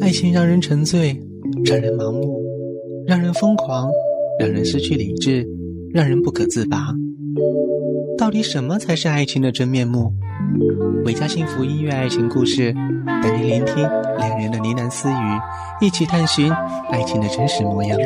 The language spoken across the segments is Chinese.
爱情让人沉醉，让人盲目，让人疯狂，让人失去理智，让人不可自拔。到底什么才是爱情的真面目？维嘉幸福音乐爱情故事，带您聆听两人的呢喃私语，一起探寻爱情的真实模样。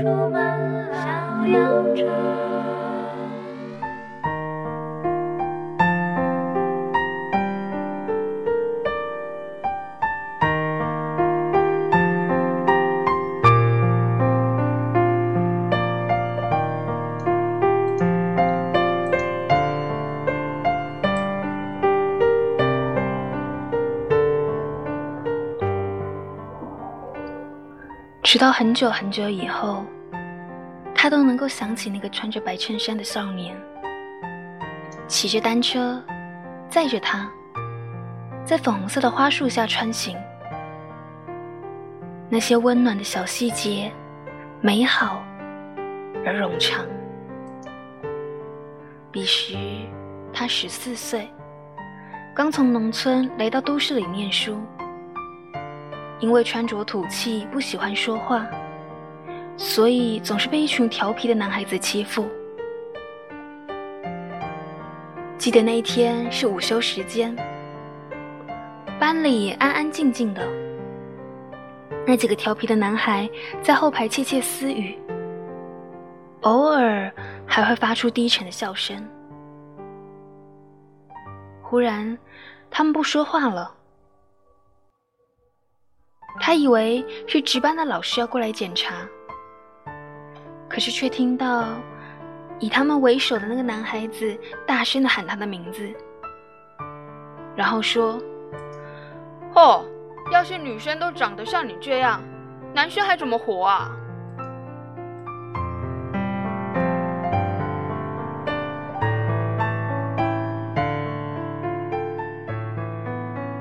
直到很久很久以后，他都能够想起那个穿着白衬衫的少年，骑着单车，载着他，在粉红色的花树下穿行。那些温暖的小细节，美好而冗长。彼时他十四岁，刚从农村来到都市里念书。因为穿着土气，不喜欢说话，所以总是被一群调皮的男孩子欺负。记得那一天是午休时间，班里安安静静的，那几个调皮的男孩在后排窃窃私语，偶尔还会发出低沉的笑声。忽然，他们不说话了。他以为是值班的老师要过来检查，可是却听到以他们为首的那个男孩子大声的喊他的名字，然后说：“哦，要是女生都长得像你这样，男生还怎么活啊？”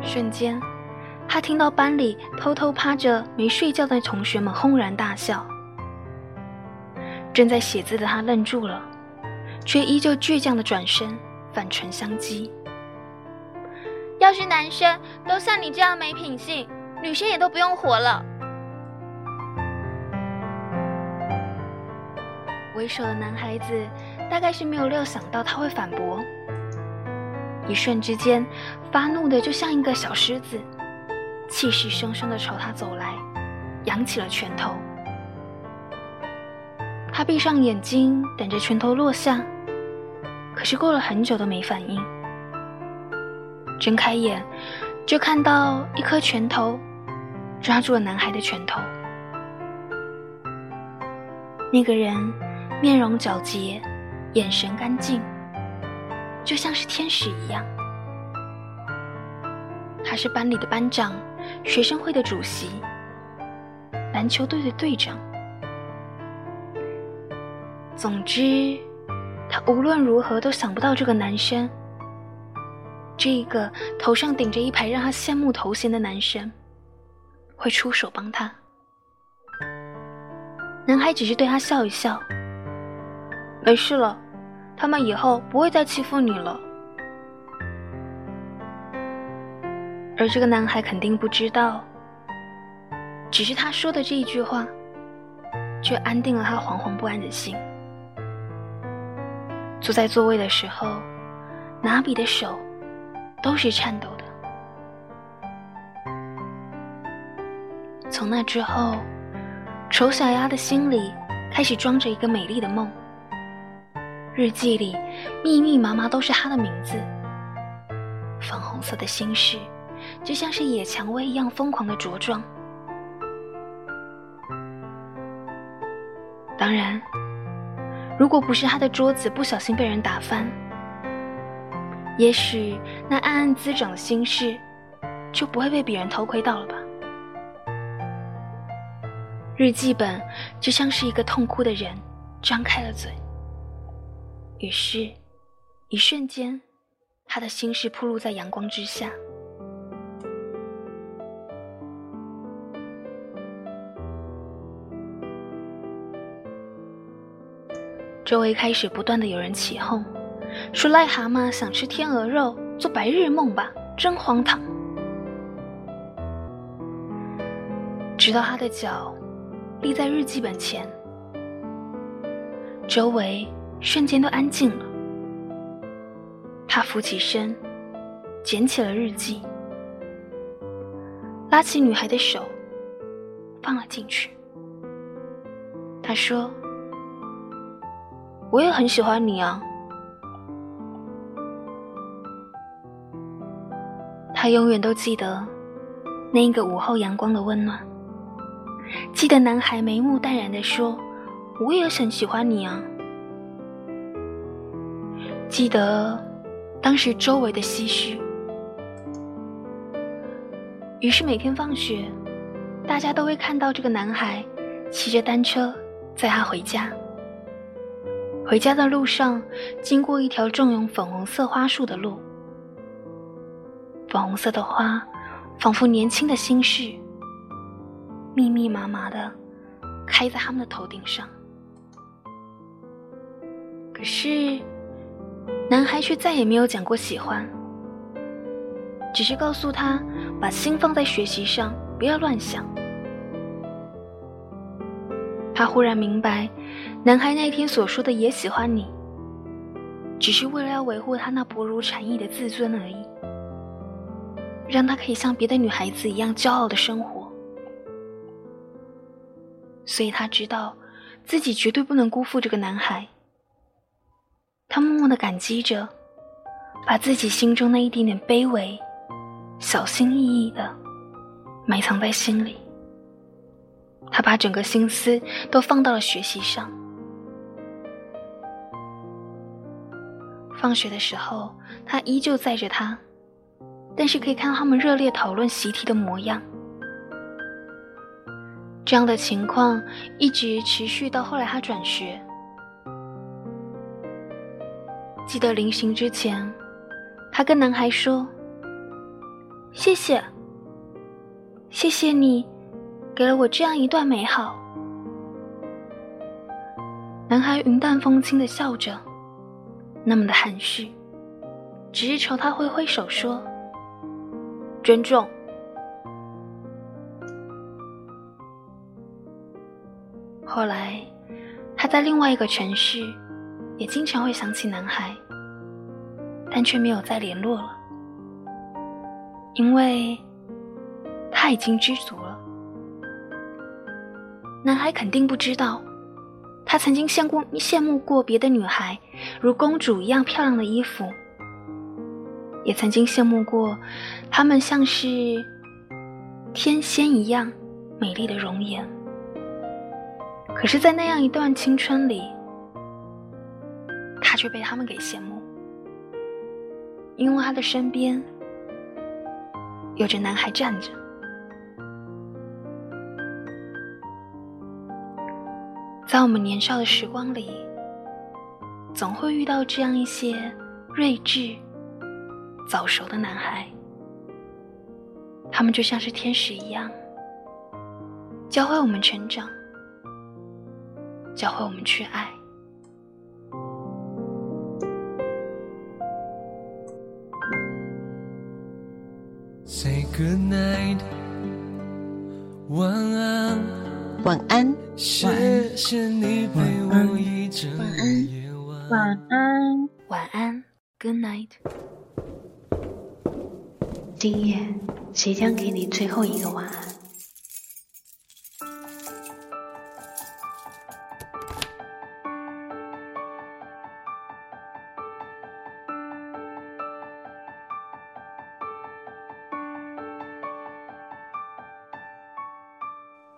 瞬间。他听到班里偷偷趴着没睡觉的同学们轰然大笑，正在写字的他愣住了，却依旧倔强的转身反唇相讥：“要是男生都像你这样没品性，女生也都不用活了。”为首的男孩子大概是没有料想到他会反驳，一瞬之间发怒的就像一个小狮子。气势汹汹地朝他走来，扬起了拳头。他闭上眼睛，等着拳头落下，可是过了很久都没反应。睁开眼，就看到一颗拳头抓住了男孩的拳头。那个人面容皎洁，眼神干净，就像是天使一样。他是班里的班长。学生会的主席，篮球队的队长。总之，他无论如何都想不到这个男生，这个头上顶着一排让他羡慕头衔的男生，会出手帮他。男孩只是对他笑一笑，没事了，他们以后不会再欺负你了。而这个男孩肯定不知道，只是他说的这一句话，却安定了他惶惶不安的心。坐在座位的时候，拿笔的手都是颤抖的。从那之后，丑小鸭的心里开始装着一个美丽的梦，日记里密密麻麻都是他的名字，粉红色的心事。就像是野蔷薇一样疯狂的茁壮。当然，如果不是他的桌子不小心被人打翻，也许那暗暗滋长的心事就不会被别人偷窥到了吧。日记本就像是一个痛哭的人，张开了嘴。于是，一瞬间，他的心事暴露在阳光之下。周围开始不断的有人起哄，说癞蛤蟆想吃天鹅肉，做白日梦吧，真荒唐。直到他的脚立在日记本前，周围瞬间都安静了。他扶起身，捡起了日记，拉起女孩的手，放了进去。他说：“我也很喜欢你啊。”他永远都记得那一个午后阳光的温暖，记得男孩眉目淡然的说：“我也很喜欢你啊。”记得当时周围的唏嘘，于是每天放学，大家都会看到这个男孩骑着单车载他回家。回家的路上，经过一条种有粉红色花束的路。粉红色的花，仿佛年轻的心事，密密麻麻的开在他们的头顶上。可是，男孩却再也没有讲过喜欢，只是告诉他把心放在学习上，不要乱想。他忽然明白，男孩那天所说的“也喜欢你”，只是为了要维护他那薄如蝉翼的自尊而已。让他可以像别的女孩子一样骄傲的生活，所以他知道自己绝对不能辜负这个男孩。他默默的感激着，把自己心中那一点点卑微，小心翼翼的埋藏在心里。他把整个心思都放到了学习上。放学的时候，他依旧载着他。但是可以看到他们热烈讨论习题的模样。这样的情况一直持续到后来他转学。记得临行之前，他跟男孩说：“谢谢，谢谢你给了我这样一段美好。”男孩云淡风轻的笑着，那么的含蓄，只是朝他挥挥手说。尊重。后来，他在另外一个城市，也经常会想起男孩，但却没有再联络了，因为他已经知足了。男孩肯定不知道，他曾经羡过羡慕过别的女孩，如公主一样漂亮的衣服。也曾经羡慕过，她们像是天仙一样美丽的容颜。可是，在那样一段青春里，他却被他们给羡慕，因为他的身边有着男孩站着。在我们年少的时光里，总会遇到这样一些睿智。早熟的男孩，他们就像是天使一样，教会我们成长，教会我们去爱。Say good night，晚安，晚安，谢谢你陪我一整夜晚，晚安，晚安，Good night。今夜，即将给你最后一个晚安。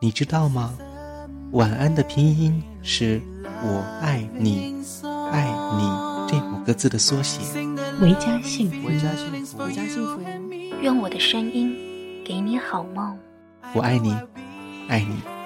你知道吗？晚安的拼音是我爱你，爱你这五个字的缩写。维家幸福，维家幸福，维家幸福。愿我的声音给你好梦。我爱你，爱你。